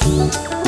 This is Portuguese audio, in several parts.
Thank you.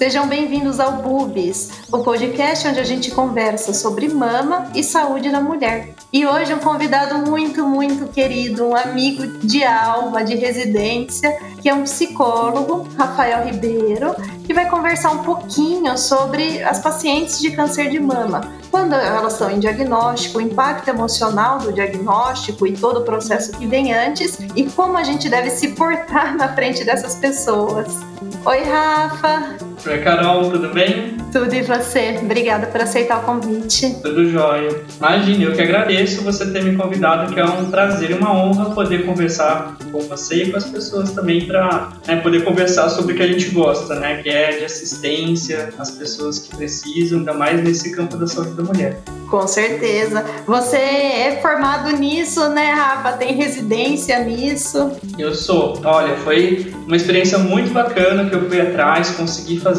Sejam bem-vindos ao Bubis, o podcast onde a gente conversa sobre mama e saúde da mulher. E hoje um convidado muito, muito querido, um amigo de alma, de residência, que é um psicólogo, Rafael Ribeiro, que vai conversar um pouquinho sobre as pacientes de câncer de mama. Quando elas estão em diagnóstico, o impacto emocional do diagnóstico e todo o processo que vem antes e como a gente deve se portar na frente dessas pessoas. Oi, Rafa! Oi, Carol, tudo bem? Tudo e você? Obrigada por aceitar o convite. Tudo jóia. Imagine, eu que agradeço você ter me convidado, que é um prazer e uma honra poder conversar com você e com as pessoas também para né, poder conversar sobre o que a gente gosta, né? Que é de assistência às pessoas que precisam, ainda mais nesse campo da saúde da mulher. Com certeza. Você é formado nisso, né, Rafa? Tem residência nisso? Eu sou. Olha, foi uma experiência muito bacana que eu fui atrás, consegui fazer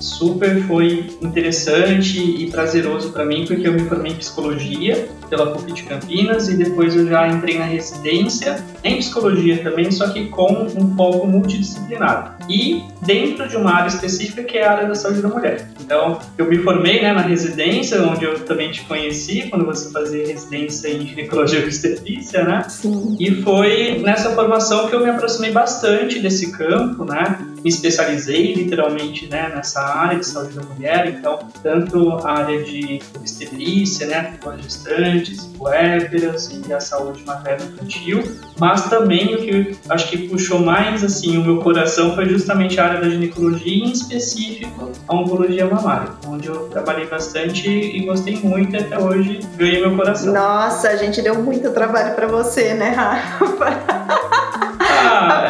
super foi interessante e prazeroso para mim, porque eu me formei em psicologia pela PUC de Campinas e depois eu já entrei na residência em psicologia também, só que com um foco multidisciplinar e dentro de uma área específica que é a área da saúde da mulher. Então, eu me formei né, na residência, onde eu também te conheci, quando você fazia residência em ginecologia e obstetrícia, né? Sim. E foi nessa formação que eu me aproximei bastante desse campo, né? Me especializei literalmente né, nessa área de saúde da mulher, então, tanto a área de obstetrícia, né, com as gestantes, puérperas e a saúde materno-infantil, mas também o que acho que puxou mais assim o meu coração foi justamente a área da ginecologia, em específico a oncologia mamária, onde eu trabalhei bastante e gostei muito até hoje ganhei meu coração. Nossa, a gente deu muito trabalho para você, né, Rafa? Ah,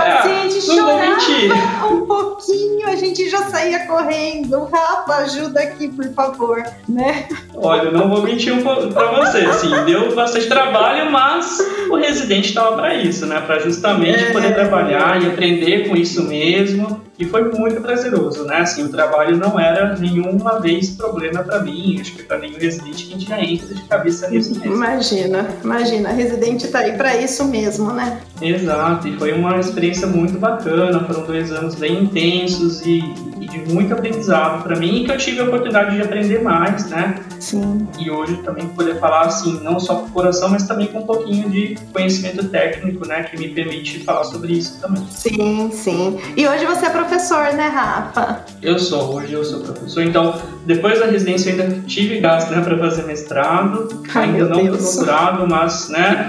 é, chorava um pouquinho, a gente já saía correndo. Rafa, ajuda aqui, por favor, né? Olha, eu não vou mentir um pouco pra você, assim, deu bastante trabalho, mas o residente estava para isso, né? Para justamente é. poder trabalhar e aprender com isso mesmo e foi muito prazeroso, né? Assim, o trabalho não era nenhuma vez problema para mim, acho que para nenhum residente que a gente já entra de cabeça nisso mesmo. Imagina, imagina, residente tá aí para isso mesmo, né? Exato, e foi uma experiência muito bacana, foram dois anos bem intensos e, e de muito aprendizado para mim, e que eu tive a oportunidade de aprender mais, né? Sim. E hoje também poder falar, assim, não só com o coração, mas também com um pouquinho de conhecimento técnico, né? Que me permite falar sobre isso também. Sim, sim. E hoje você é professor, né, Rafa? Eu sou, hoje eu sou professor. Então, depois da residência eu ainda tive gasto, né, para fazer mestrado. Ai, ainda não Deus. doutorado, mas, né,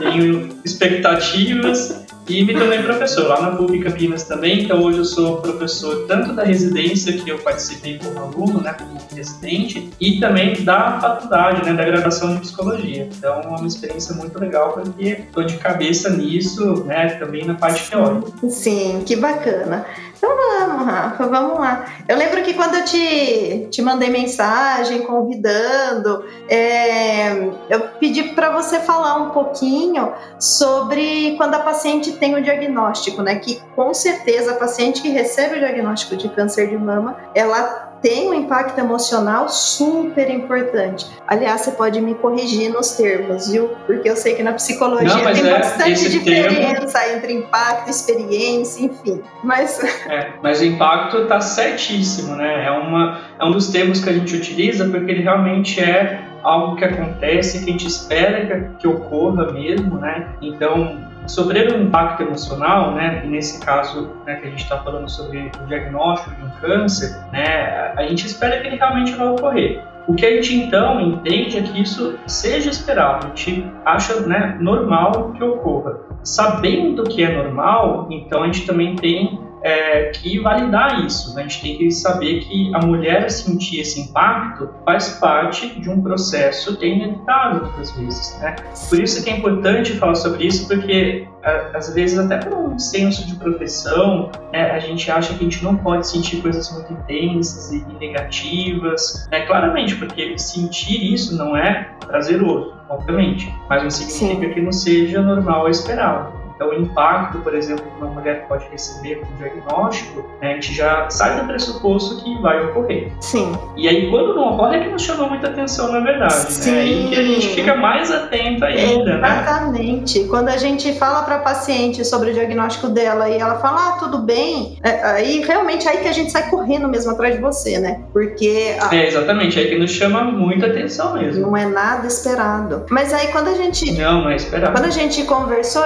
tenho expectativas. E me tornei professor lá na PUC Campinas também, então hoje eu sou professor tanto da residência, que eu participei como aluno, né, como residente, e também da faculdade, né, da graduação de psicologia. Então é uma experiência muito legal, porque estou de cabeça nisso, né, também na parte teórica. Sim, que bacana. Então vamos, Rafa, vamos lá. Eu lembro que quando eu te, te mandei mensagem convidando, é, eu pedi para você falar um pouquinho sobre quando a paciente tem o diagnóstico, né? Que com certeza a paciente que recebe o diagnóstico de câncer de mama, ela tem um impacto emocional super importante. Aliás, você pode me corrigir nos termos, viu? Porque eu sei que na psicologia Não, tem é, bastante diferença termo... entre impacto, experiência, enfim. Mas, é, mas o impacto está certíssimo, né? É, uma, é um dos termos que a gente utiliza porque ele realmente é algo que acontece, que a gente espera que, que ocorra mesmo, né? Então, sofrer um impacto emocional, né, nesse caso né, que a gente está falando sobre o diagnóstico de um câncer, né, a gente espera que ele realmente vai ocorrer. O que a gente então entende é que isso seja esperado, a gente acha né, normal que ocorra. Sabendo que é normal, então a gente também tem é, que validar isso. Né? A gente tem que saber que a mulher sentir esse impacto faz parte de um processo que é inevitável muitas vezes. Né? Por isso que é importante falar sobre isso, porque às vezes até por um senso de proteção, né, a gente acha que a gente não pode sentir coisas muito intensas e negativas, né? claramente, porque sentir isso não é prazeroso, obviamente, mas não significa Sim. que não seja normal ou esperado. Então, o impacto, por exemplo, que uma mulher pode receber com o diagnóstico, né, a gente já sai do pressuposto que vai ocorrer. Sim. E aí, quando não ocorre, é que nos chamou muita atenção, na verdade. Sim. Né? E que a gente fica mais atento ainda, né? Exatamente. Né? Quando a gente fala para a paciente sobre o diagnóstico dela e ela fala, ah, tudo bem, é, aí realmente é aí que a gente sai correndo mesmo atrás de você, né? Porque. A... É, exatamente, é aí que nos chama muita atenção mesmo. Não é nada esperado. Mas aí quando a gente. Não, não é esperado. Quando a gente conversou,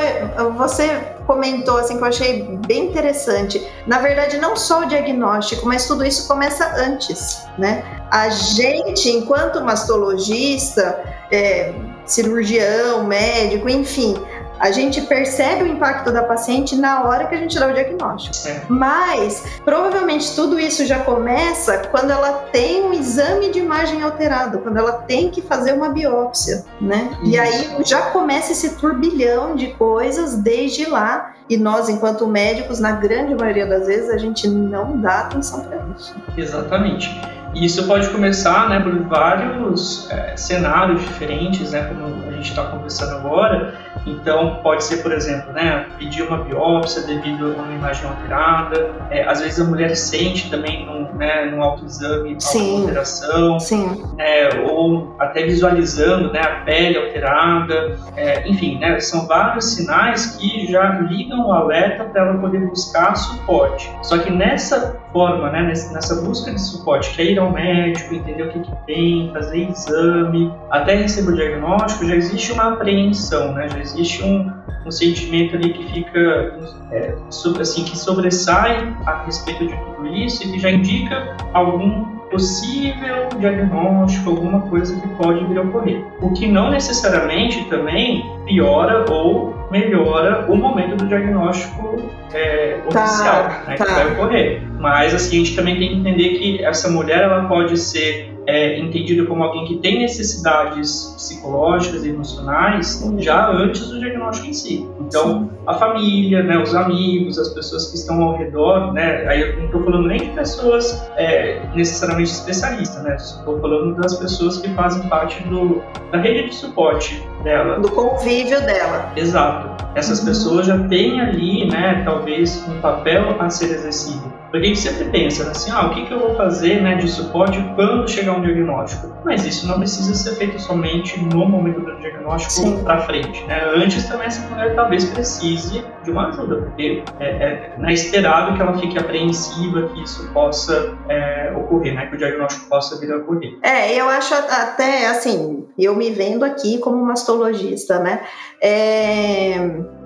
você comentou assim que eu achei bem interessante. Na verdade, não só o diagnóstico, mas tudo isso começa antes, né? A gente, enquanto mastologista, é, cirurgião, médico, enfim, a gente percebe o impacto da paciente na hora que a gente dá o diagnóstico. É. Mas provavelmente tudo isso já começa quando ela tem um exame de imagem alterado, quando ela tem que fazer uma biópsia, né? Isso. E aí já começa esse turbilhão de coisas desde lá. E nós, enquanto médicos, na grande maioria das vezes, a gente não dá atenção para isso. Exatamente. E isso pode começar né, por vários é, cenários diferentes, né, como gente está conversando agora. Então, pode ser, por exemplo, né, pedir uma biópsia devido a uma imagem alterada. É, às vezes a mulher sente também num, né, num autoexame alguma alteração. Sim. É, ou até visualizando né, a pele alterada. É, enfim, né, são vários sinais que já ligam o alerta para ela poder buscar suporte. Só que nessa forma, né, nessa busca de suporte, que é ir ao médico, entender o que, que tem, fazer exame, até receber o diagnóstico, já existe uma apreensão, né? Já existe um, um sentimento ali que fica, é, sobre, assim, que sobressai a respeito de tudo isso e que já indica algum possível diagnóstico, alguma coisa que pode vir a ocorrer. O que não necessariamente também piora ou melhora o momento do diagnóstico é, tá, oficial né, tá. que vai ocorrer. Mas assim, a gente também tem que entender que essa mulher ela pode ser é, entendido como alguém que tem necessidades psicológicas e emocionais já antes do diagnóstico em si. Então, a família, né, os amigos, as pessoas que estão ao redor, né, aí eu não estou falando nem de pessoas é, necessariamente especialistas, né, estou falando das pessoas que fazem parte do, da rede de suporte dela. Do convívio dela. Exato. Essas uhum. pessoas já têm ali, né, talvez um papel a ser exercido. Porque a gente sempre pensa assim, ah, o que, que eu vou fazer né, de suporte quando chegar um diagnóstico? Mas isso não precisa ser feito somente no momento do diagnóstico para frente. Né? Antes também essa mulher talvez precise de uma ajuda, porque é, é, é esperado que ela fique apreensiva que isso possa é, ocorrer, né? que o diagnóstico possa vir a ocorrer. É, eu acho até assim, eu me vendo aqui como mastologista, né? É,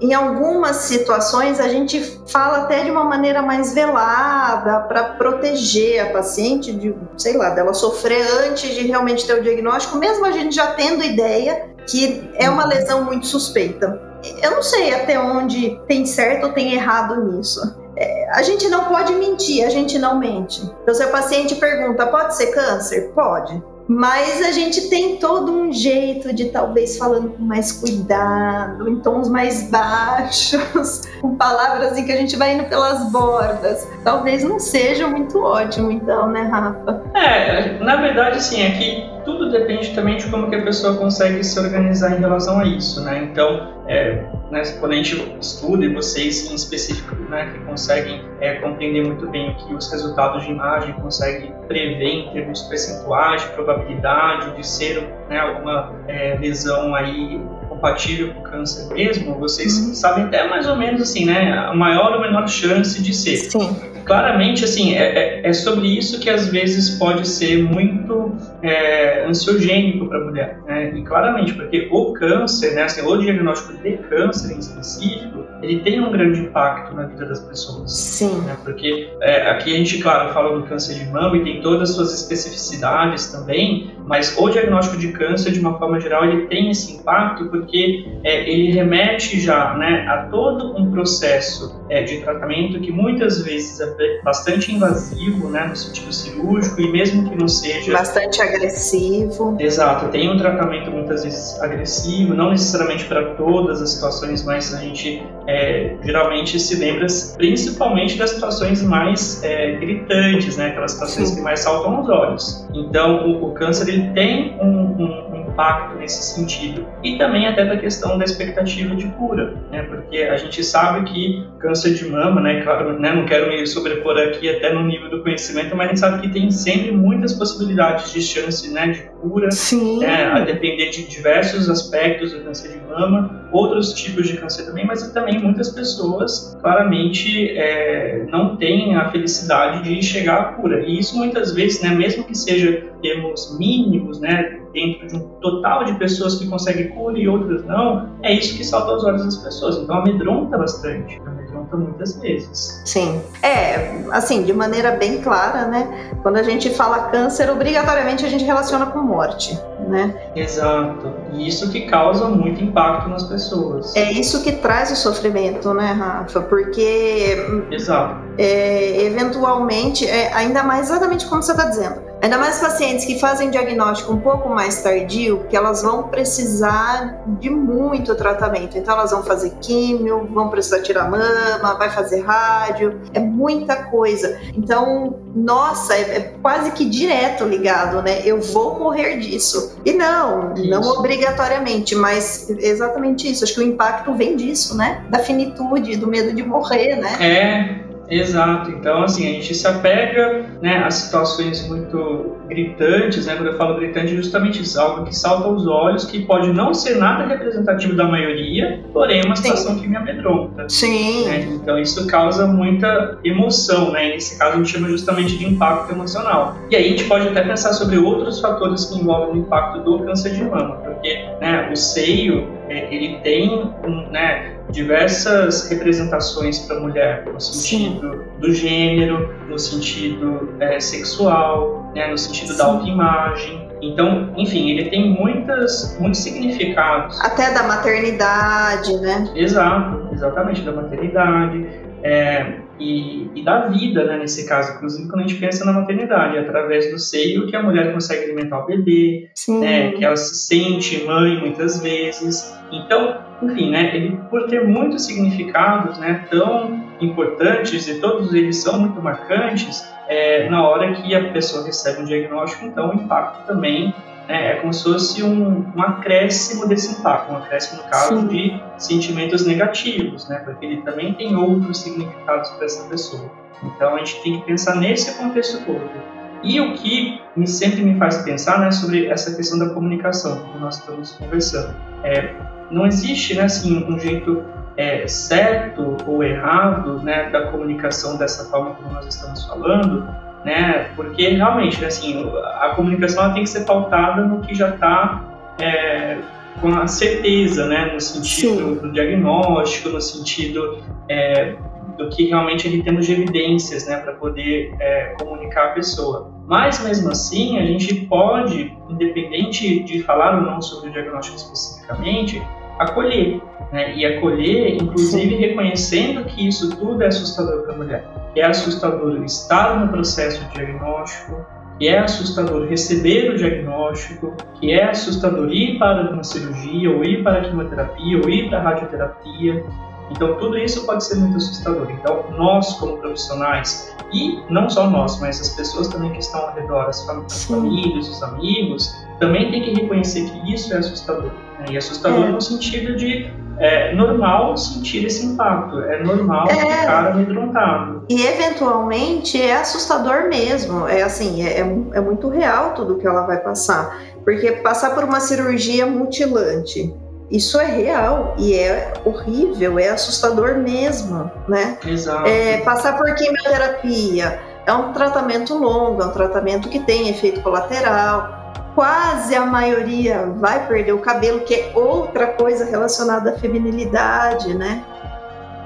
em algumas situações a gente fala até de uma maneira mais velada para proteger a paciente de, sei lá, dela sofrer antes de realmente ter o diagnóstico, mesmo a gente já tendo ideia que é uma lesão muito suspeita. Eu não sei até onde tem certo ou tem errado nisso. É, a gente não pode mentir, a gente não mente. Então, se a paciente pergunta, pode ser câncer? Pode. Mas a gente tem todo um jeito de talvez falando com mais cuidado, em tons mais baixos, com palavras assim que a gente vai indo pelas bordas. Talvez não seja muito ótimo, então, né, Rafa? É, na verdade, sim, é que tudo depende também de como que a pessoa consegue se organizar em relação a isso, né? Então, é, né, quando a gente estuda, e vocês em específico, né, que conseguem é, compreender muito bem o que os resultados de imagem conseguem prever em termos percentuais de probabilidade de ser né, alguma é, lesão aí compatível com câncer mesmo, vocês uhum. sabem até mais ou menos assim, né, a maior ou menor chance de ser. Sim claramente, assim, é, é, é, sobre isso que às vezes pode ser muito é, ansiogênico para a mulher, né? E claramente, porque o câncer, né, assim, o diagnóstico de câncer em específico, ele tem um grande impacto na vida das pessoas. Sim. Né? Porque é, aqui a gente, claro, fala do câncer de mama e tem todas as suas especificidades também, mas o diagnóstico de câncer, de uma forma geral, ele tem esse impacto porque é, ele remete já né, a todo um processo é, de tratamento que muitas vezes é bastante invasivo, né, no sentido cirúrgico, e mesmo que não seja... Bastante agressivo. Exato, tem um tratamento muitas vezes agressivo, não necessariamente para todas as situações, mas a gente é, geralmente se lembra principalmente das situações mais é, gritantes, né, aquelas situações Sim. que mais saltam aos olhos. Então, o, o câncer ele tem um, um impacto nesse sentido. E também até da questão da expectativa de cura, né? Porque a gente sabe que câncer de mama, né? Claro, né? não quero me sobrepor aqui até no nível do conhecimento, mas a gente sabe que tem sempre muitas possibilidades de chance, né? De cura, Sim. Né? a depender de diversos aspectos do câncer de mama, outros tipos de câncer também, mas também muitas pessoas claramente é, não têm a felicidade de chegar à cura. E isso muitas vezes, né? Mesmo que seja termos mínimos, né? Dentro de um total de pessoas que conseguem cura e outras não, é isso que salta aos olhos das pessoas. Então amedronta bastante, amedronta muitas vezes. Sim. É, assim, de maneira bem clara, né? Quando a gente fala câncer, obrigatoriamente a gente relaciona com morte, né? Exato. E isso que causa muito impacto nas pessoas. É isso que traz o sofrimento, né, Rafa? Porque. Exato. É, eventualmente, é, ainda mais exatamente como você está dizendo Ainda mais pacientes que fazem diagnóstico um pouco mais tardio, que elas vão precisar de muito tratamento. Então elas vão fazer químio, vão precisar tirar mama, vai fazer rádio, é muita coisa. Então, nossa, é, é quase que direto ligado, né? Eu vou morrer disso. E não, isso. não obrigatoriamente, mas exatamente isso. Acho que o impacto vem disso, né? Da finitude, do medo de morrer, né? É, Exato. Então, assim, a gente se apega né, a situações muito gritantes, né? Quando eu falo gritante, é justamente isso, algo que salta aos olhos, que pode não ser nada representativo da maioria, porém é uma situação Sim. que me amedronta. Sim. Né? Então, isso causa muita emoção, né? Nesse caso, a gente chama justamente de impacto emocional. E aí a gente pode até pensar sobre outros fatores que envolvem o impacto do câncer de mama, porque né, o seio, é, ele tem um, né, diversas representações para a mulher, no sentido Sim. do gênero, no sentido é, sexual, né, no sentido Sim. da autoimagem. Então, enfim, ele tem muitas, muitos significados. Até da maternidade, né? Exato, exatamente, da maternidade. É, e, e, da vida, né, nesse caso, inclusive quando a gente pensa na maternidade, através do seio que a mulher consegue alimentar o bebê, né, que ela se sente mãe muitas vezes. Então, enfim, né, ele por ter muitos significados, né, tão importantes e todos eles são muito marcantes, é, na hora que a pessoa recebe um diagnóstico, então o impacto também né, é como se fosse um, um acréscimo desse impacto, um acréscimo no caso Sim. de sentimentos negativos, né, porque ele também tem outros significados para essa pessoa. Então a gente tem que pensar nesse contexto todo. E o que me, sempre me faz pensar né, sobre essa questão da comunicação, que nós estamos conversando. É, não existe né, assim, um jeito é, certo ou errado né, da comunicação dessa forma como nós estamos falando, né, porque realmente né, assim, a comunicação tem que ser pautada no que já está é, com a certeza, né, no sentido Sim. do diagnóstico, no sentido é, do que realmente ele temos de evidências né, para poder é, comunicar a pessoa. Mas mesmo assim, a gente pode, independente de falar ou não sobre o diagnóstico especificamente, acolher. Né? E acolher, inclusive reconhecendo que isso tudo é assustador para a mulher. Que é assustador estar no processo de diagnóstico, que é assustador receber o diagnóstico, que é assustador ir para uma cirurgia, ou ir para a quimioterapia, ou ir para a radioterapia. Então, tudo isso pode ser muito assustador. Então, nós, como profissionais, e não só nós, mas as pessoas também que estão ao redor, as, fam as famílias, os amigos, também tem que reconhecer que isso é assustador. Né? E assustador é. no sentido de é normal sentir esse impacto, é normal é, ficar amedrontado. E eventualmente é assustador mesmo, é assim, é, é, é muito real tudo que ela vai passar. Porque passar por uma cirurgia mutilante, isso é real e é horrível, é assustador mesmo, né? Exato. É, passar por quimioterapia é um tratamento longo, é um tratamento que tem efeito colateral. Quase a maioria vai perder o cabelo, que é outra coisa relacionada à feminilidade, né?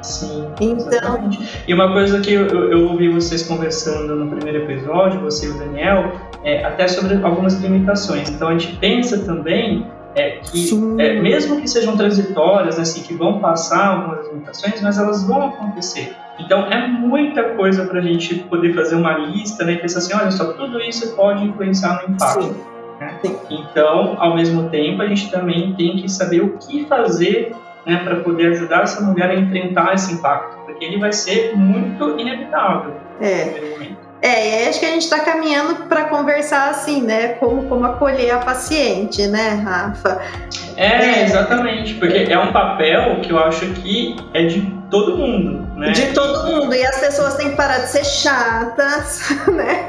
Sim. Então. Exatamente. E uma coisa que eu, eu, ouvi vocês conversando no primeiro episódio, você e o Daniel, é até sobre algumas limitações. Então a gente pensa também é, que é, mesmo que sejam transitórias, assim, que vão passar algumas limitações, mas elas vão acontecer. Então é muita coisa para a gente poder fazer uma lista né, e pensar assim, olha só, tudo isso pode influenciar no impacto. Sim. Né? Sim. Então, ao mesmo tempo, a gente também tem que saber o que fazer né, para poder ajudar essa mulher a enfrentar esse impacto, porque ele vai ser muito inevitável. É. É, acho que a gente está caminhando para conversar assim, né? Como, como acolher a paciente, né, Rafa? É, exatamente, porque é um papel que eu acho que é de todo mundo, né? De todo mundo, e as pessoas têm que parar de ser chatas, né?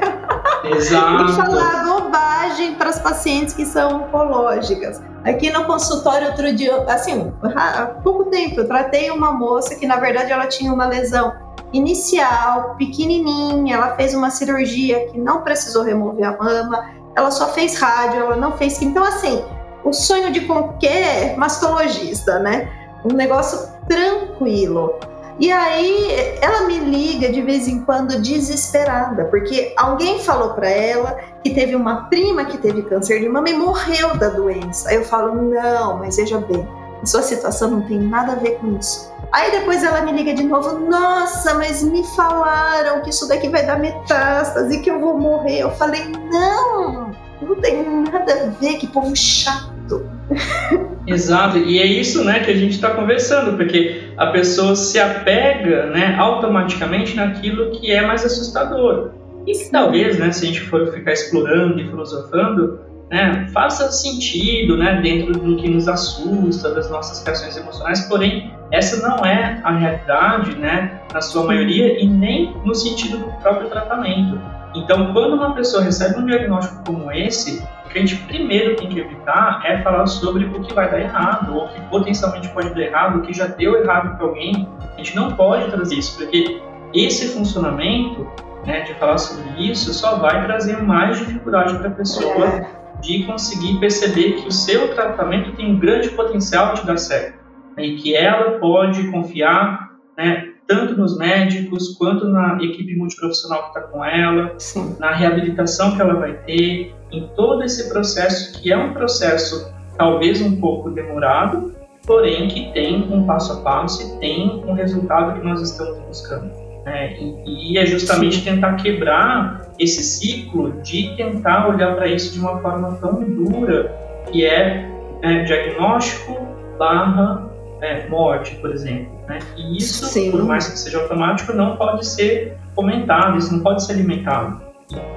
Exato. E falar bobagem para as pacientes que são oncológicas. Aqui no consultório, outro dia, assim, há pouco tempo, eu tratei uma moça que, na verdade, ela tinha uma lesão inicial, pequenininha, ela fez uma cirurgia que não precisou remover a mama, ela só fez rádio, ela não fez Então, assim, o sonho de qualquer mastologista, né? Um negócio tranquilo. E aí ela me liga de vez em quando desesperada, porque alguém falou para ela que teve uma prima que teve câncer de mama e morreu da doença. Aí eu falo: "Não, mas veja bem, a sua situação não tem nada a ver com isso. Aí depois ela me liga de novo, nossa, mas me falaram que isso daqui vai dar metástase, que eu vou morrer. Eu falei, não, não tem nada a ver, que povo chato. Exato, e é isso né, que a gente está conversando, porque a pessoa se apega né, automaticamente naquilo que é mais assustador. E que talvez, né, se a gente for ficar explorando e filosofando, né, faça sentido né, dentro do que nos assusta, das nossas reações emocionais, porém, essa não é a realidade, né, na sua maioria, e nem no sentido do próprio tratamento. Então, quando uma pessoa recebe um diagnóstico como esse, o que a gente primeiro tem que evitar é falar sobre o que vai dar errado, ou o que potencialmente pode dar errado, o que já deu errado para alguém. A gente não pode trazer isso, porque esse funcionamento né, de falar sobre isso só vai trazer mais dificuldade para a pessoa de conseguir perceber que o seu tratamento tem um grande potencial de dar certo e que ela pode confiar né, tanto nos médicos quanto na equipe multiprofissional que está com ela, Sim. na reabilitação que ela vai ter, em todo esse processo que é um processo talvez um pouco demorado, porém que tem um passo a passo e tem um resultado que nós estamos buscando. Né? E, e, é justamente tentar quebrar esse ciclo de tentar olhar para isso de uma forma tão dura, que é, é diagnóstico barra é, morte, por exemplo. Né? E isso, Sim. por mais que seja automático, não pode ser comentado, isso não pode ser alimentado.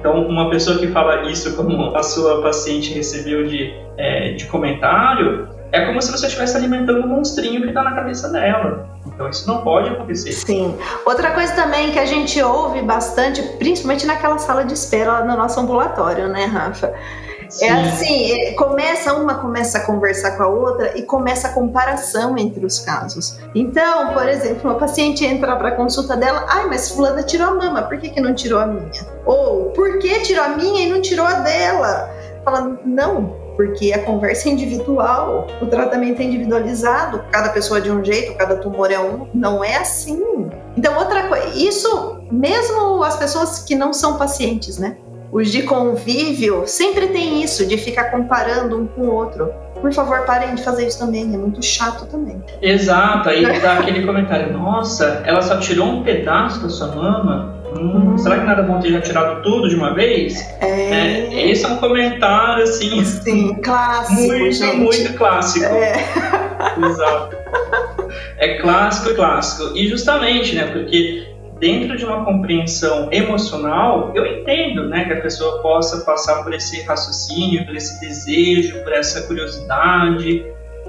Então, uma pessoa que fala isso como a sua paciente recebeu de, é, de comentário, é como se você estivesse alimentando um monstrinho que está na cabeça dela. Então isso não pode acontecer. Sim. Outra coisa também que a gente ouve bastante, principalmente naquela sala de espera lá no nosso ambulatório, né, Rafa? É Sim. É assim, começa uma começa a conversar com a outra e começa a comparação entre os casos. Então, por exemplo, uma paciente entra para a consulta dela, ai, mas fulana tirou a mama, por que, que não tirou a minha? Ou por que tirou a minha e não tirou a dela? Fala, não, porque a conversa é individual, o tratamento é individualizado, cada pessoa é de um jeito, cada tumor é um, não é assim. Então, outra coisa, isso mesmo as pessoas que não são pacientes, né? Os de convívio sempre tem isso, de ficar comparando um com o outro. Por favor, parem de fazer isso também, é muito chato também. Exato, aí dá aquele comentário: nossa, ela só tirou um pedaço da sua mama, Hum, será que nada bom ter já tirado tudo de uma vez? É. é esse é um comentário assim. Sim, clássico. Muito, gente. muito clássico. É. Exato. É clássico, clássico. E justamente, né? Porque dentro de uma compreensão emocional, eu entendo, né, que a pessoa possa passar por esse raciocínio, por esse desejo, por essa curiosidade.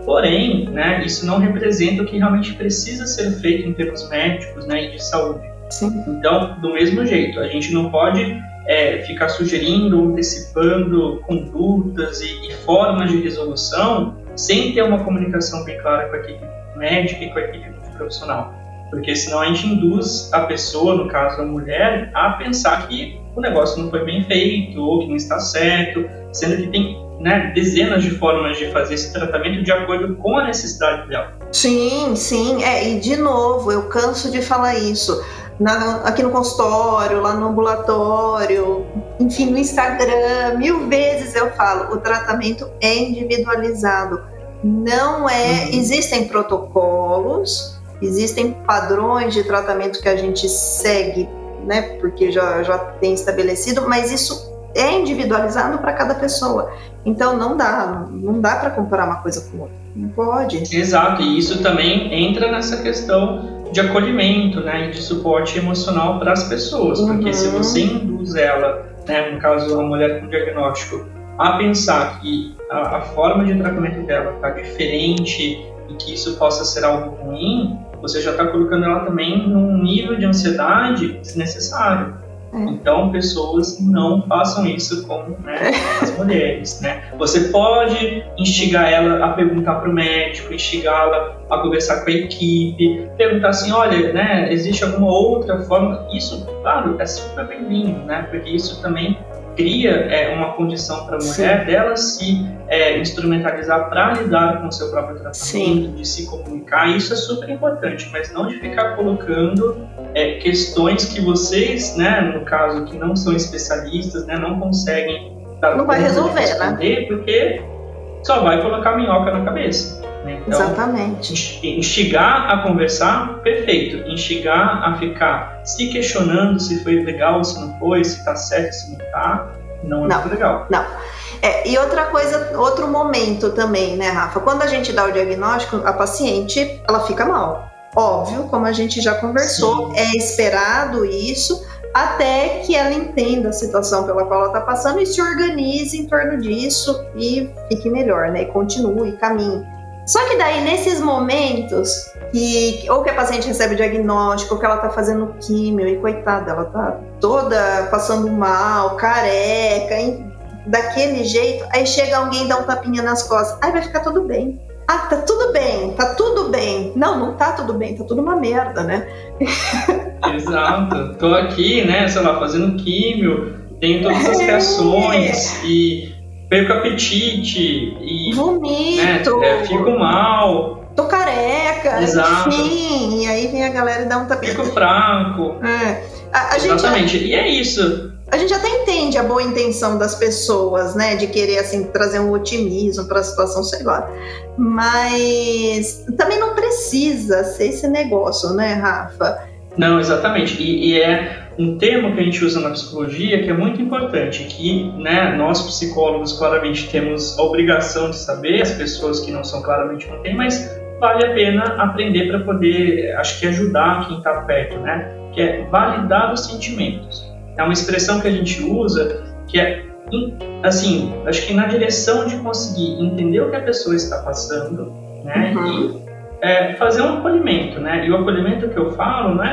Porém, né, isso não representa o que realmente precisa ser feito em termos médicos, né, e de saúde. Sim. Então, do mesmo jeito, a gente não pode é, ficar sugerindo, antecipando condutas e, e, formas de resolução sem ter uma comunicação bem clara com a equipe médica e com a equipe profissional. Porque senão a gente induz a pessoa, no caso a mulher, a pensar que o negócio não foi bem feito ou que não está certo, sendo que tem né, dezenas de formas de fazer esse tratamento de acordo com a necessidade dela. Sim, sim. É, e de novo, eu canso de falar isso na, aqui no consultório, lá no ambulatório, enfim, no Instagram, mil vezes eu falo, o tratamento é individualizado. Não é, uhum. existem protocolos, existem padrões de tratamento que a gente segue, né, porque já, já tem estabelecido, mas isso é individualizado para cada pessoa. Então não dá, não dá para comparar uma coisa com outra. Não pode. Exato, e isso também entra nessa questão de acolhimento, né, e de suporte emocional para as pessoas, uhum. porque se você induz ela, né, no caso a mulher com diagnóstico, a pensar que a, a forma de tratamento dela está diferente e que isso possa ser algo ruim, você já está colocando ela também num nível de ansiedade desnecessário. É. Então, pessoas não façam isso com né, as mulheres, né? Você pode instigar ela a perguntar para o médico, instigá-la a conversar com a equipe, perguntar assim, olha, né, existe alguma outra forma? Isso, claro, é super bem-vindo, né? Porque isso também cria é, uma condição para a mulher Sim. dela se é, instrumentalizar para lidar com o seu próprio tratamento, Sim. de se comunicar. Isso é super importante, mas não de ficar colocando é, questões que vocês, né, no caso, que não são especialistas, né, não conseguem dar não vai resolver, né? Porque só vai colocar minhoca na cabeça. Então, Exatamente. Instigar a conversar, perfeito. Instigar a ficar se questionando se foi legal, se não foi, se tá certo, se não tá, não é não, muito legal. Não. É, e outra coisa, outro momento também, né, Rafa? Quando a gente dá o diagnóstico, a paciente, ela fica mal. Óbvio, como a gente já conversou, Sim. é esperado isso até que ela entenda a situação pela qual ela está passando e se organize em torno disso e fique melhor, né? E continue, caminhe. Só que daí, nesses momentos, que ou que a paciente recebe o diagnóstico, ou que ela tá fazendo químio, e coitada, ela tá toda passando mal, careca, hein? daquele jeito, aí chega alguém e dá um tapinha nas costas, aí vai ficar tudo bem. Ah, tá tudo bem, tá tudo bem. Não, não tá tudo bem, tá tudo uma merda, né? Exato. Tô aqui, né, sei lá, fazendo químio, tenho todas as reações é. e perco apetite e vomito, né, é, fico mal, tô careca, Exato. enfim, e aí vem a galera e dá um tapete. Fico fraco. É. A, a Exatamente, gente, e é isso. A gente até entende a boa intenção das pessoas, né, de querer assim trazer um otimismo para a situação, sei lá. Mas também não precisa ser esse negócio, né, Rafa? Não, exatamente. E, e, é um termo que a gente usa na psicologia que é muito importante, que né, nós psicólogos claramente temos a obrigação de saber, as pessoas que não são claramente não têm, mas vale a pena aprender para poder, acho que ajudar quem está perto, né? Que é validar os sentimentos. É uma expressão que a gente usa que é assim, acho que na direção de conseguir entender o que a pessoa está passando, né? Uhum. E é, fazer um acolhimento, né? E o acolhimento que eu falo não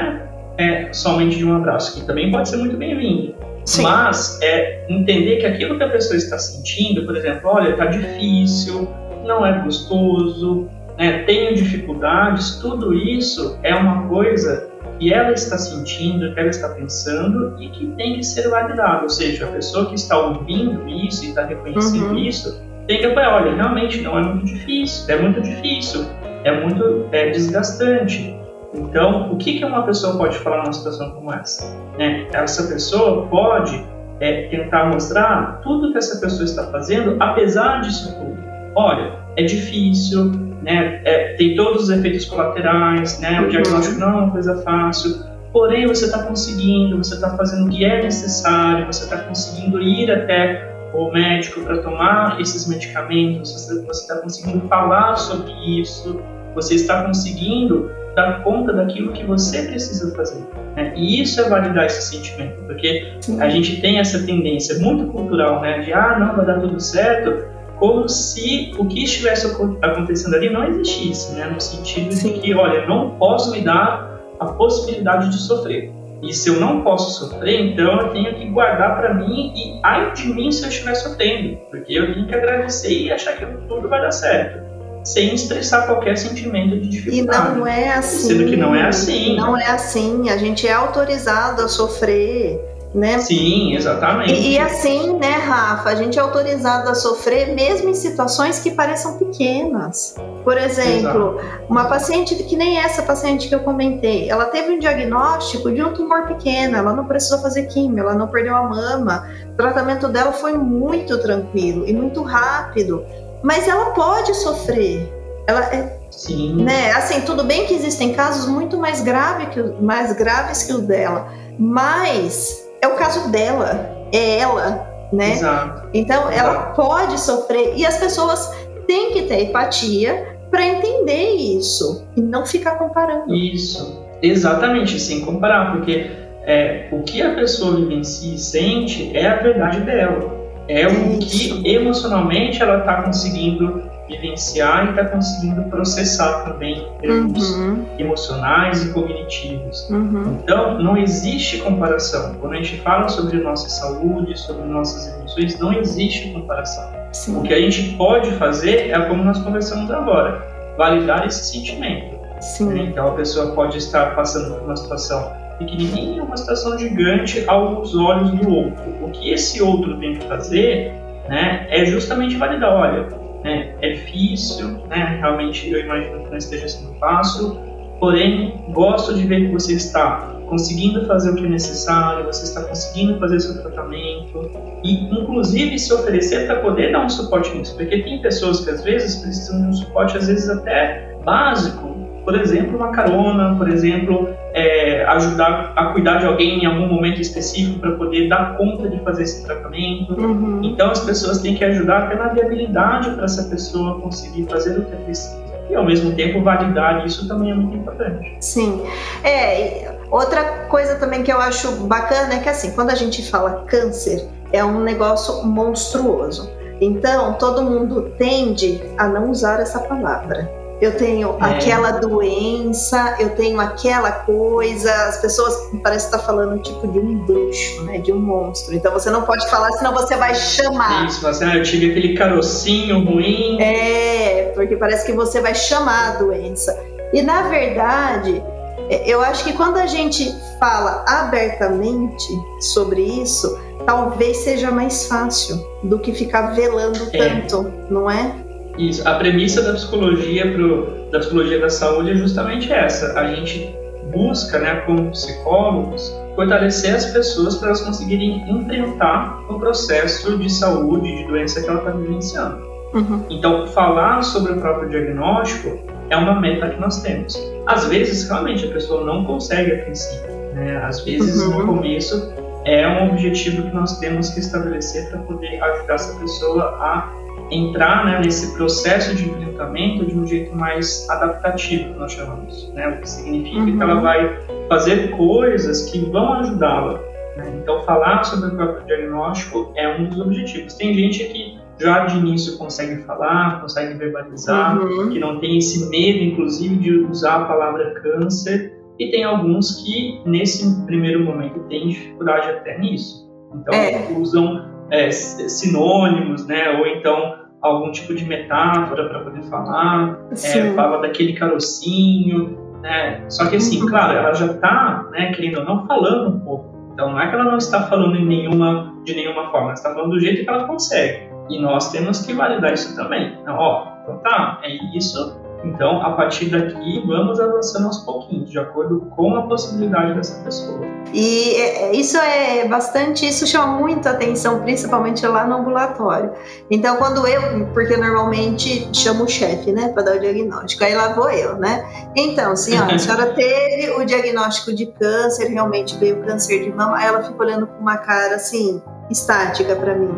é, somente de um abraço, que também pode ser muito bem-vindo. Mas é entender que aquilo que a pessoa está sentindo, por exemplo, olha, está difícil, não é gostoso, né, tenho dificuldades, tudo isso é uma coisa que ela está sentindo, que ela está pensando e que tem que ser validado. Ou seja, a pessoa que está ouvindo isso e está reconhecendo uhum. isso tem que apoiar. Olha, realmente não é muito difícil, é muito difícil é muito é, desgastante. Então, o que, que uma pessoa pode falar numa situação como essa? Né? Essa pessoa pode é, tentar mostrar tudo que essa pessoa está fazendo, apesar disso tudo. Olha, é difícil, né? É, tem todos os efeitos colaterais, né? o diagnóstico não é uma coisa fácil, porém você está conseguindo, você está fazendo o que é necessário, você está conseguindo ir até o médico para tomar esses medicamentos, você está conseguindo falar sobre isso, você está conseguindo dar conta daquilo que você precisa fazer. Né? E isso é validar esse sentimento, porque a gente tem essa tendência muito cultural, né, de ah, não, vai dar tudo certo, como se o que estivesse acontecendo ali não existisse, né, no sentido Sim. de que, olha, não posso me dar a possibilidade de sofrer. E se eu não posso sofrer, então eu tenho que guardar para mim e ai de mim se eu estiver sofrendo, porque eu tenho que agradecer e achar que tudo vai dar certo sem expressar qualquer sentimento de dificuldade. E não é assim. Sendo que não é assim. Não é assim. A gente é autorizado a sofrer, né? Sim, exatamente. E, e, assim, né, Rafa, a gente é autorizado a sofrer mesmo em situações que pareçam pequenas. Por exemplo, Exato. uma paciente que nem essa paciente que eu comentei, ela teve um diagnóstico de um tumor pequeno, ela não precisou fazer químio, ela não perdeu a mama. O tratamento dela foi muito tranquilo e muito rápido mas ela pode sofrer. Ela é, Sim. Né? Assim, tudo bem que existem casos muito mais, grave que, mais graves que o dela, mas é o caso dela, é ela, né? Exato. Então, Exato. ela pode sofrer e as pessoas têm que ter empatia para entender isso e não ficar comparando. Isso, exatamente, sem comparar, porque é, o que a pessoa vivencia e sente é a verdade dela. É o que emocionalmente ela está conseguindo vivenciar e está conseguindo processar também termos uhum. emocionais e cognitivos. Uhum. Então, não existe comparação. Quando a gente fala sobre nossa saúde, sobre nossas emoções, não existe comparação. Sim. O que a gente pode fazer é como nós conversamos agora, validar esse sentimento. Né? Então, a pessoa pode estar passando por uma situação pequenininha, uma situação gigante aos olhos do outro. O que esse outro tem que fazer né, é justamente validar, olha, né, é difícil, né, realmente eu imagino que não esteja sendo fácil, porém gosto de ver que você está conseguindo fazer o que é necessário, você está conseguindo fazer seu tratamento e inclusive se oferecer para poder dar um suporte nisso, porque tem pessoas que às vezes precisam de um suporte às vezes até básico, por exemplo, uma carona, por exemplo, é, ajudar a cuidar de alguém em algum momento específico para poder dar conta de fazer esse tratamento. Uhum. Então, as pessoas têm que ajudar até na viabilidade para essa pessoa conseguir fazer o que precisa. E, ao mesmo tempo, validar isso também é muito importante. Sim. É, outra coisa também que eu acho bacana é que, assim, quando a gente fala câncer, é um negócio monstruoso. Então, todo mundo tende a não usar essa palavra eu tenho é. aquela doença, eu tenho aquela coisa. As pessoas parecem estar falando tipo de um bruxo, né? De um monstro. Então você não pode falar, senão você vai chamar. Isso, você, ah, eu tive aquele carocinho ruim. É, porque parece que você vai chamar a doença. E na verdade, é, eu acho que quando a gente fala abertamente sobre isso, talvez seja mais fácil do que ficar velando é. tanto, não é? Isso. A premissa da psicologia pro, da psicologia da saúde é justamente essa. A gente busca, né, como psicólogos, fortalecer as pessoas para elas conseguirem enfrentar o processo de saúde, de doença que ela está vivenciando. Uhum. Então, falar sobre o próprio diagnóstico é uma meta que nós temos. Às vezes, realmente, a pessoa não consegue a princípio. Né? Às vezes, uhum. no começo, é um objetivo que nós temos que estabelecer para poder ajudar essa pessoa a entrar né, nesse processo de enfrentamento de um jeito mais adaptativo, nós chamamos, né? o que significa uhum. que ela vai fazer coisas que vão ajudá-la. Né? Então, falar sobre o próprio diagnóstico é um dos objetivos. Tem gente que já de início consegue falar, consegue verbalizar, uhum. que não tem esse medo, inclusive, de usar a palavra câncer, e tem alguns que, nesse primeiro momento, têm dificuldade até nisso. Então, é. usam é, sinônimos, né? Ou então algum tipo de metáfora para poder falar, é, fala daquele carocinho, né? Só que assim, uhum. claro, ela já está, né, querendo ou não, falando um pouco. Então não é que ela não está falando em nenhuma, de nenhuma forma, ela está falando do jeito que ela consegue. E nós temos que validar isso também. Então, ó, então tá, é isso, então, a partir daqui, vamos avançando aos pouquinhos, de acordo com a possibilidade dessa pessoa. E é, é, isso é bastante, isso chama muita atenção, principalmente lá no ambulatório. Então, quando eu, porque normalmente chamo o chefe, né, para dar o diagnóstico, aí lá vou eu, né? Então, senhora, a senhora teve o diagnóstico de câncer, realmente veio câncer de mama, aí ela fica olhando com uma cara assim, estática para mim.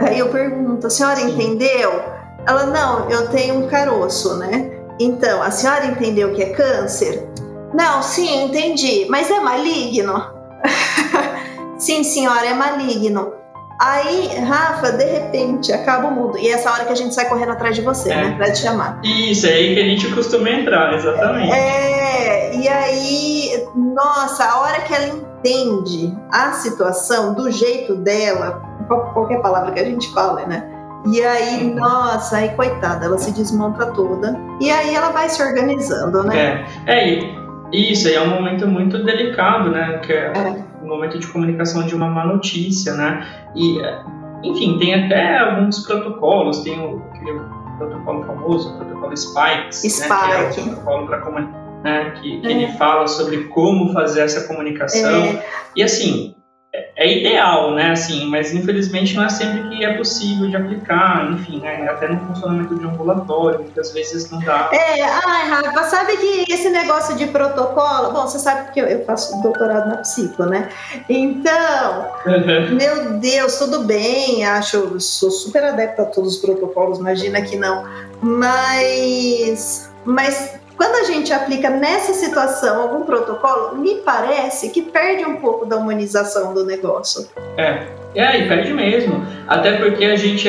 Aí eu pergunto, a senhora entendeu? Ela, não, eu tenho um caroço, né? Então, a senhora entendeu que é câncer? Não, sim, entendi. Mas é maligno? sim, senhora, é maligno. Aí, Rafa, de repente, acaba o mundo. E é essa hora que a gente sai correndo atrás de você, é. né? Pra te chamar. Isso, é aí que a gente costuma entrar, exatamente. É, e aí, nossa, a hora que ela entende a situação do jeito dela, qualquer palavra que a gente fala, né? E aí, nossa, aí coitada, ela se desmonta toda. E aí ela vai se organizando, né? É, é isso aí é um momento muito delicado, né? Que é, é. um momento de comunicação de uma má notícia, né? E, enfim, tem até alguns protocolos, tem o, aquele protocolo famoso, o protocolo Spikes, Spike. né? Que é o protocolo para comunicar. Né, que, que é. ele fala sobre como fazer essa comunicação. É. E assim, é ideal, né, assim, mas infelizmente não é sempre que é possível de aplicar, enfim, né, até no funcionamento de um ambulatório, muitas vezes não dá. É, ai, Rafa, sabe que esse negócio de protocolo, bom, você sabe que eu faço doutorado na psico, né, então, uhum. meu Deus, tudo bem, acho, sou super adepta a todos os protocolos, imagina que não, mas, mas quando a gente aplica nessa situação algum protocolo, me parece que perde um pouco da humanização do negócio. É, é, e perde mesmo. Até porque a gente,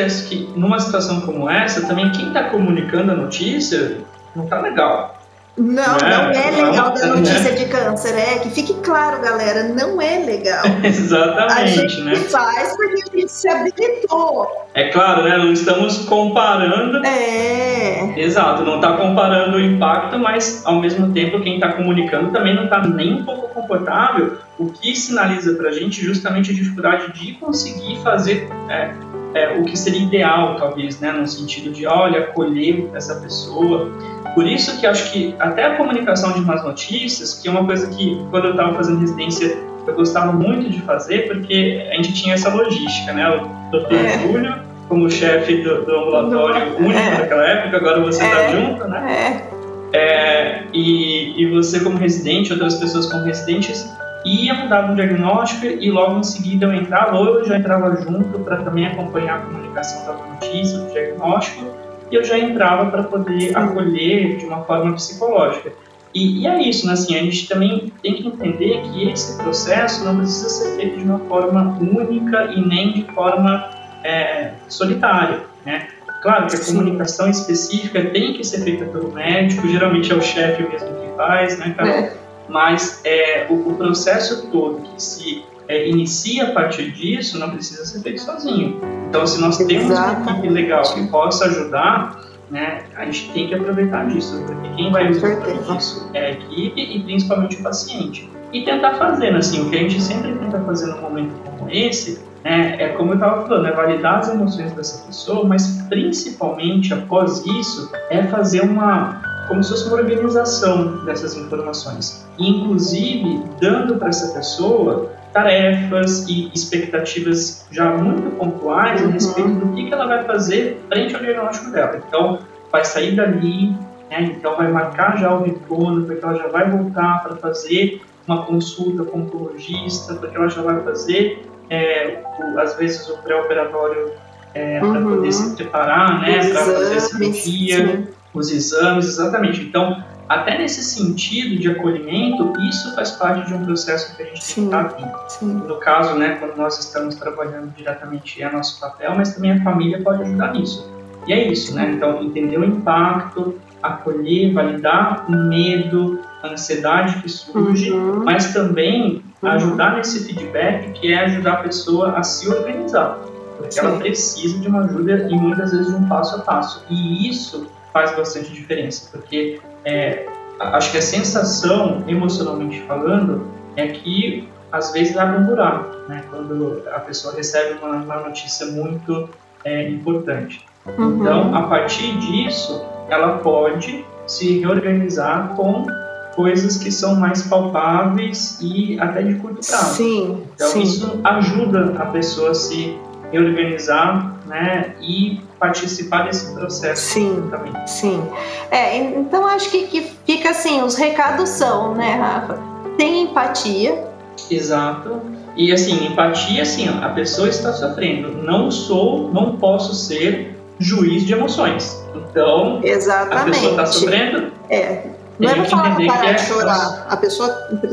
numa situação como essa, também quem está comunicando a notícia não tá legal. Não, é, não é legal dar notícia de câncer, é que fique claro, galera, não é legal. Exatamente, a gente né? faz porque a gente se habilitou. É claro, né? Não estamos comparando. É. Exato, não está comparando o impacto, mas ao mesmo tempo quem está comunicando também não está nem um pouco confortável, o que sinaliza para a gente justamente a dificuldade de conseguir fazer é, é, o que seria ideal, talvez, né? No sentido de, olha, acolher essa pessoa por isso que acho que até a comunicação de más notícias, que é uma coisa que quando eu estava fazendo residência eu gostava muito de fazer, porque a gente tinha essa logística, né? O doutor é. Júlio, como chefe do, do ambulatório único é. naquela época, agora você está é. junto, né? É. é. e, e você como residente, outras pessoas como residentes, iam dar um diagnóstico e logo em seguida eu entrava, ou eu já entrava junto para também acompanhar a comunicação da notícia, do diagnóstico, e eu já entrava para poder acolher de uma forma psicológica. E, e, é isso, né? assim, a gente também tem que entender que esse processo não precisa ser feito de uma forma única e nem de forma é, solitária. Né? Claro que a comunicação específica tem que ser feita pelo médico, geralmente é o chefe mesmo que faz, né, cara? É. Mas é, o, o, processo todo que se é, inicia a partir disso não precisa ser feito sozinho. Então, se nós temos Exatamente. uma equipe legal que possa ajudar, né, a gente tem que aproveitar disso, porque quem vai usufruir disso é a equipe e principalmente o paciente. E tentar fazer, assim, o que a gente sempre tenta fazer num momento como esse, né, é como eu estava falando, é validar as emoções dessa pessoa, mas principalmente após isso, é fazer uma, como se fosse uma organização dessas informações. Inclusive, dando para essa pessoa tarefas e expectativas já muito pontuais uhum. a respeito do que, que ela vai fazer frente ao diagnóstico dela. Então, vai sair dali, né, então vai marcar já o retorno, porque ela já vai voltar para fazer uma consulta com o oncologista, porque ela já vai fazer, é, o, às vezes, o pré-operatório é, uhum. para poder se preparar, né, para fazer a cirurgia, os exames, exatamente. Então, até nesse sentido de acolhimento, isso faz parte de um processo que a gente sim, tem que estar No caso, né, quando nós estamos trabalhando diretamente é nosso papel, mas também a família pode ajudar nisso. E é isso, né? Então, entender o impacto, acolher, validar o medo, a ansiedade que surge, uhum. mas também uhum. ajudar nesse feedback, que é ajudar a pessoa a se organizar. Porque Sim. ela precisa de uma ajuda e muitas vezes de um passo a passo. E isso faz bastante diferença, porque é, acho que a sensação, emocionalmente falando, é que às vezes abre um buraco, né? Quando a pessoa recebe uma, uma notícia muito é, importante. Uhum. Então, a partir disso, ela pode se reorganizar com coisas que são mais palpáveis e até de curto prazo. Sim, então, sim. isso ajuda a pessoa a se reorganizar né, e participar desse processo sim, também. Sim. É, então acho que, que fica assim, os recados são, né, Rafa? Tem empatia. Exato. E assim, empatia, assim, a pessoa está sofrendo. Não sou, não posso ser juiz de emoções. Então, Exatamente. a pessoa está sofrendo. É. Não é pra falar para parar é de chorar. A pessoa,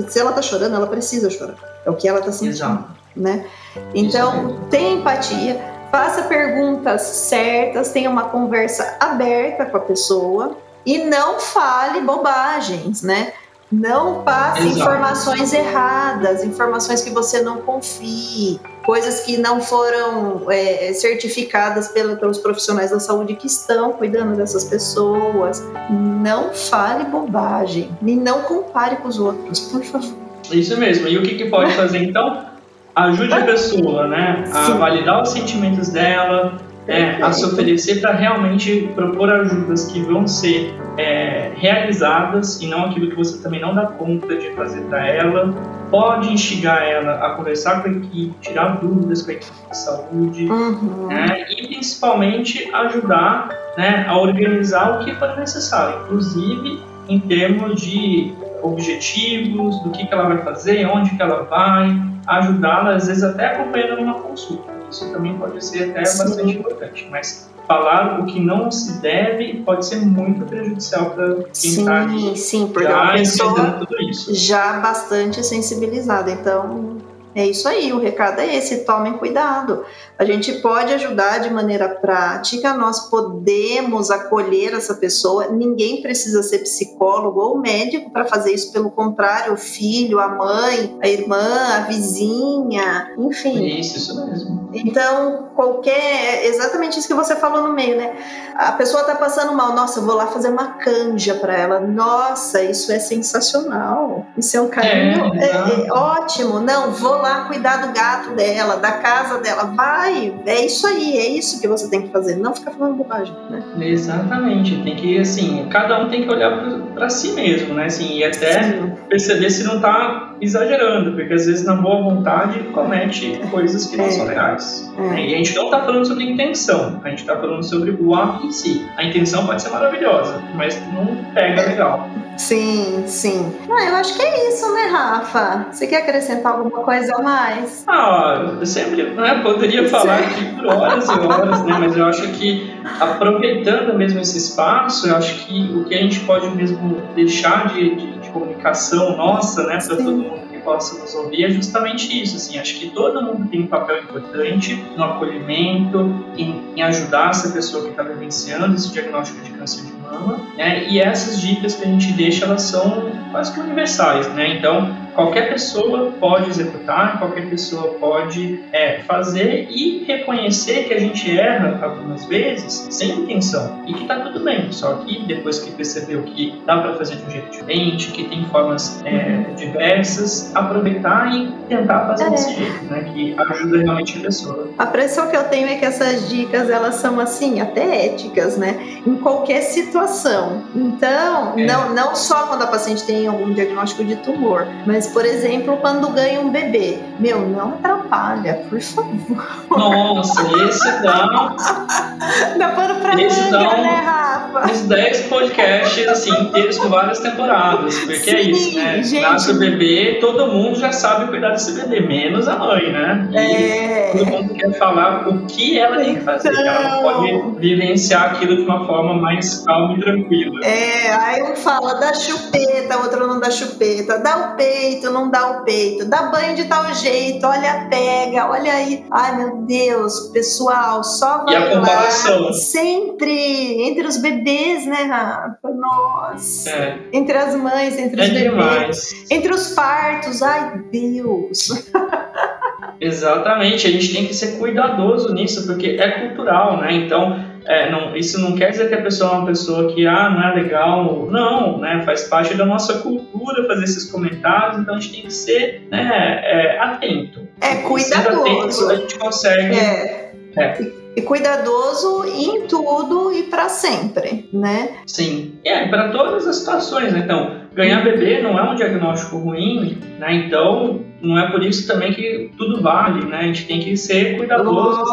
se ela está chorando, ela precisa chorar. É o que ela está sentindo. Exato. Né? Então, tenha empatia, faça perguntas certas, tenha uma conversa aberta com a pessoa e não fale bobagens, né? Não passe Exato. informações erradas, informações que você não confie, coisas que não foram é, certificadas pela, pelos profissionais da saúde que estão cuidando dessas pessoas. Não fale bobagem e não compare com os outros, por favor. Isso mesmo. E o que, que pode fazer então? ajude a pessoa, né, a Sim. validar os sentimentos dela, é, a se oferecer para realmente propor ajudas que vão ser é, realizadas e não aquilo que você também não dá conta de fazer para ela. Pode instigar ela a conversar com a equipe, tirar dúvidas com a equipe de saúde uhum. né, e principalmente ajudar né, a organizar o que for necessário, inclusive em termos de objetivos, do que, que ela vai fazer, onde que ela vai, ajudá-la, às vezes até acompanhando numa consulta. Isso também pode ser até Sim. bastante importante, mas falar o que não se deve pode ser muito prejudicial para quem está Sim, sim, porque é uma pessoa já bastante sensibilizada. Então, é isso aí, o recado é esse, tomem cuidado. A gente pode ajudar de maneira prática, nós podemos acolher essa pessoa, ninguém precisa ser psicólogo ou médico para fazer isso, pelo contrário, o filho, a mãe, a irmã, a vizinha, enfim. Isso, isso mesmo. Então, qualquer. Exatamente isso que você falou no meio, né? A pessoa tá passando mal, nossa, eu vou lá fazer uma canja para ela. Nossa, isso é sensacional. Isso é um carinho é, é, é ótimo. Não, vou lá cuidar do gato dela, da casa dela. Vai, é isso aí, é isso que você tem que fazer. Não ficar falando bobagem, né? Exatamente. Tem que, assim, cada um tem que olhar para si mesmo, né? Assim, e até Sim. perceber se não tá exagerando, porque às vezes na boa vontade comete coisas que não é. são legais. É. E a gente não está falando sobre intenção, a gente está falando sobre o ato em si. A intenção pode ser maravilhosa, mas não pega legal. Sim, sim. Ah, eu acho que é isso, né, Rafa? Você quer acrescentar alguma coisa a mais? Ah, eu sempre né, poderia falar aqui por horas e horas, né? Mas eu acho que aproveitando mesmo esse espaço, eu acho que o que a gente pode mesmo deixar de, de, de comunicação nossa, né, para todo mundo possa nos ouvir é justamente isso. Assim, acho que todo mundo tem um papel importante no acolhimento, em, em ajudar essa pessoa que está vivenciando esse diagnóstico de câncer de Né? E essas dicas que a gente deixa, elas são quase que universais. Né? Então, qualquer pessoa pode executar, qualquer pessoa pode é, fazer e reconhecer que a gente erra algumas vezes sem intenção e que está tudo bem. Só que depois que percebeu que dá para fazer de um jeito diferente, que tem formas é, diversas, aproveitar e tentar fazer é. desse jeito, né? Que ajuda realmente a pessoa. A pressão que eu tenho é que essas dicas elas são assim até éticas, né? Em qualquer situação. Então, é. não não só quando a paciente tem algum diagnóstico de tumor, mas por exemplo, quando ganha um bebê. Meu, não atrapalha, por favor. Nossa, esse dá. dá pano pra esse manga, dá um, né, Rafa? Uns 10 podcasts assim, inteiros com várias temporadas. Porque Sim, é isso, né? Gente... Nasce o bebê, todo mundo já sabe cuidar desse bebê, menos a mãe, né? E é... todo mundo quer falar o que ela tem que fazer. Então... Ela pode vivenciar aquilo de uma forma mais calma e tranquila. É, aí um fala da chupeta, outro não dá chupeta, dá o peito peito, não dá o peito, dá banho de tal jeito, olha, pega, olha aí. Ai, meu Deus, pessoal, só vai e a comparação. lá. Sempre, entre os bebês, né, Rafa? Nossa. É. Entre as mães, entre os é bebês. Demais. Entre os partos, ai, Deus. Exatamente, a gente tem que ser cuidadoso nisso, porque é cultural, né? Então, é, não, isso não quer dizer que a pessoa é uma pessoa que ah, não é legal. Não, né? Faz parte da nossa cultura fazer esses comentários, então a gente tem que ser né, é, atento. É, cuidadoso. Atento, a gente consegue. É. é e cuidadoso em tudo e para sempre, né? Sim, é para todas as situações. Né? Então, ganhar bebê não é um diagnóstico ruim, né? Então, não é por isso também que tudo vale, né? A gente tem que ser cuidadoso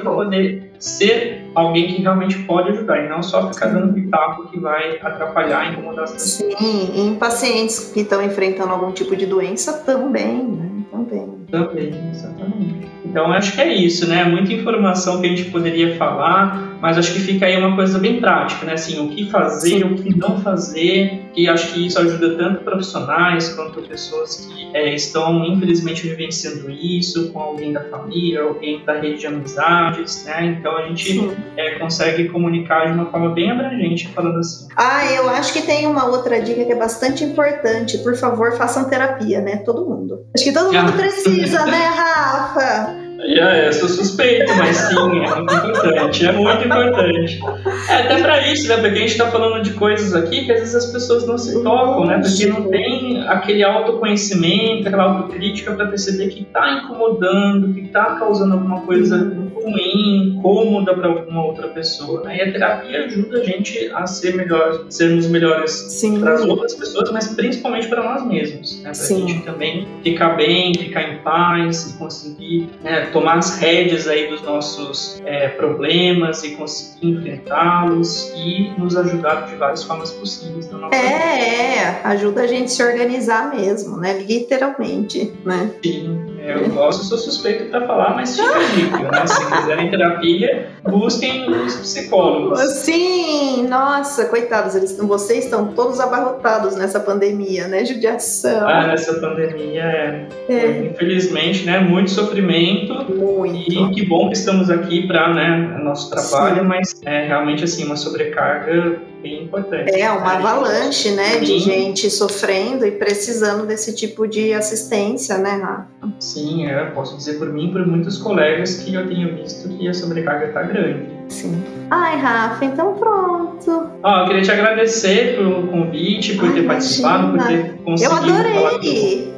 para poder ser alguém que realmente pode ajudar e não só ficar dando pitaco que vai atrapalhar e incomodar as pessoas. Sim, em pacientes que estão enfrentando algum tipo de doença também, né? Também. Também, exatamente. Então acho que é isso, né? Muita informação que a gente poderia falar, mas acho que fica aí uma coisa bem prática, né? Assim, o que fazer, Sim. o que não fazer, e acho que isso ajuda tanto profissionais quanto pessoas que é, estão infelizmente vivenciando isso com alguém da família, alguém da rede de amizades, né? Então a gente é, consegue comunicar de uma forma bem abrangente falando assim. Ah, eu acho que tem uma outra dica que é bastante importante. Por favor, façam terapia, né? Todo mundo. Acho que todo mundo precisa, né, Rafa? Yeah, eu sou suspeito, mas sim, é muito importante. É muito importante. É até para isso, né? Porque a gente está falando de coisas aqui que às vezes as pessoas não se tocam, né? Porque não tem aquele autoconhecimento, aquela autocrítica para perceber que está incomodando, que está causando alguma coisa ruim, incômoda para alguma outra pessoa. Né? E a terapia ajuda a gente a ser melhor, sermos melhores para as outras pessoas, mas principalmente para nós mesmos. Né? Para a gente também ficar bem, ficar em paz e conseguir né, tomar as rédeas aí dos nossos é, problemas e conseguir enfrentá-los e nos ajudar de várias formas possíveis na nossa é, vida. É, ajuda a gente a se organizar mesmo, né? Literalmente, né? Sim, Eu gosto, sou suspeito para falar, mas fica a dica, né? Se quiserem terapia, busquem os psicólogos. Sim, nossa, coitados, eles, vocês estão todos abarrotados nessa pandemia, né? Judiação. Ah, nessa pandemia, é, é. infelizmente, né? Muito sofrimento. Muito. E que bom que estamos aqui para né, nosso trabalho, Sim. mas é realmente assim uma sobrecarga bem importante. É, uma avalanche, né, de gente sofrendo e precisando desse tipo de assistência, né, Rafa? Sim, eu posso dizer por mim e por muitos colegas que eu tenho visto que a sobrecarga está grande. Sim. Ai, Rafa, então pronto. Ah, eu queria te agradecer pelo convite, por Ai, ter participado, por ter conseguido eu adorei. falar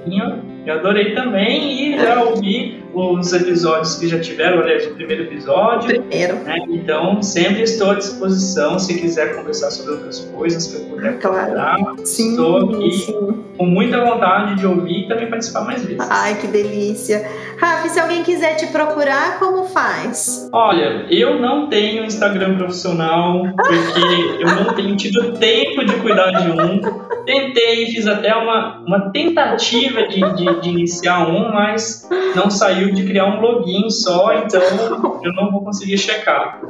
um. Eu adorei também e já ouvi os episódios que já tiveram, aliás, o primeiro episódio. Primeiro. Né? Então, sempre estou à disposição se quiser conversar sobre outras coisas que eu puder claro. Sim, estou aqui sim. com muita vontade de ouvir e também participar mais vezes. Ai, que delícia. Rafa, se alguém quiser te procurar, como faz? Olha, eu não tenho Instagram profissional porque eu não tenho tido tempo de cuidar de um. Tentei, fiz até uma, uma tentativa de, de, de, iniciar um, mas não saiu de criar um login só, então eu não vou conseguir checar.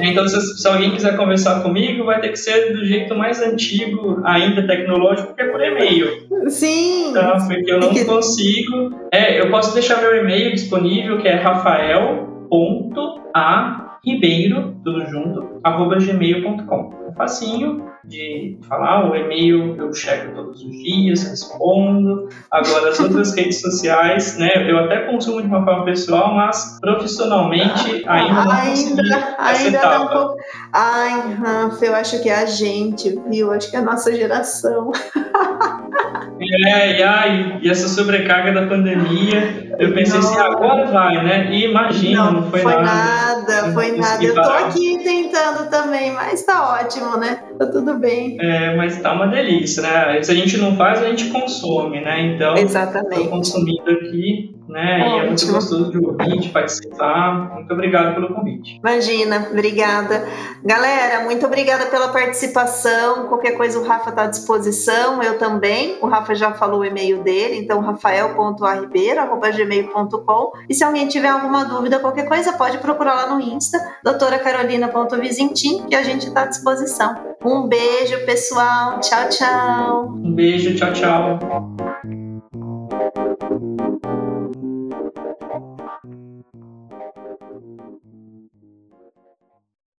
Então, se, se alguém quiser conversar comigo, vai ter que ser do jeito mais antigo, ainda tecnológico, que é por e-mail. Sim! Tá? Porque eu não consigo. É, eu posso deixar meu e-mail disponível, que é rafael.a.ribeiro, tudo junto, arroba gmail.com. É facinho de falar, o e-mail eu checo todos os dias, respondo. Agora, as outras redes sociais, né, eu até consumo de uma forma pessoal, mas profissionalmente ainda não ainda, ainda um pouco. Ai, Rafa, eu acho que é a gente, viu? Acho que é a nossa geração. É, e, ai, e essa sobrecarga da pandemia, eu pensei não. assim, agora vai, né? E imagina, não, não foi, foi nada. nada foi nada. Eu tô aqui tentando também, mas tá ótimo, né? Tá tudo bem. É, mas tá uma delícia, né? Se a gente não faz, a gente consome, né? Então, Exatamente. tô consumindo aqui, né? Ótimo. E é muito gostoso de ouvir, de participar. Muito obrigado pelo convite. Imagina, obrigada. Galera, muito obrigada pela participação. Qualquer coisa o Rafa tá à disposição, eu também. O Rafa já falou o e-mail dele, então rafael.arribeiro.gmail.com. E se alguém tiver alguma dúvida, qualquer coisa, pode procurar lá no Insta, doutoracarolina.vizintim, que a gente está à disposição. Um beijo, pessoal. Tchau, tchau. Um beijo, tchau, tchau.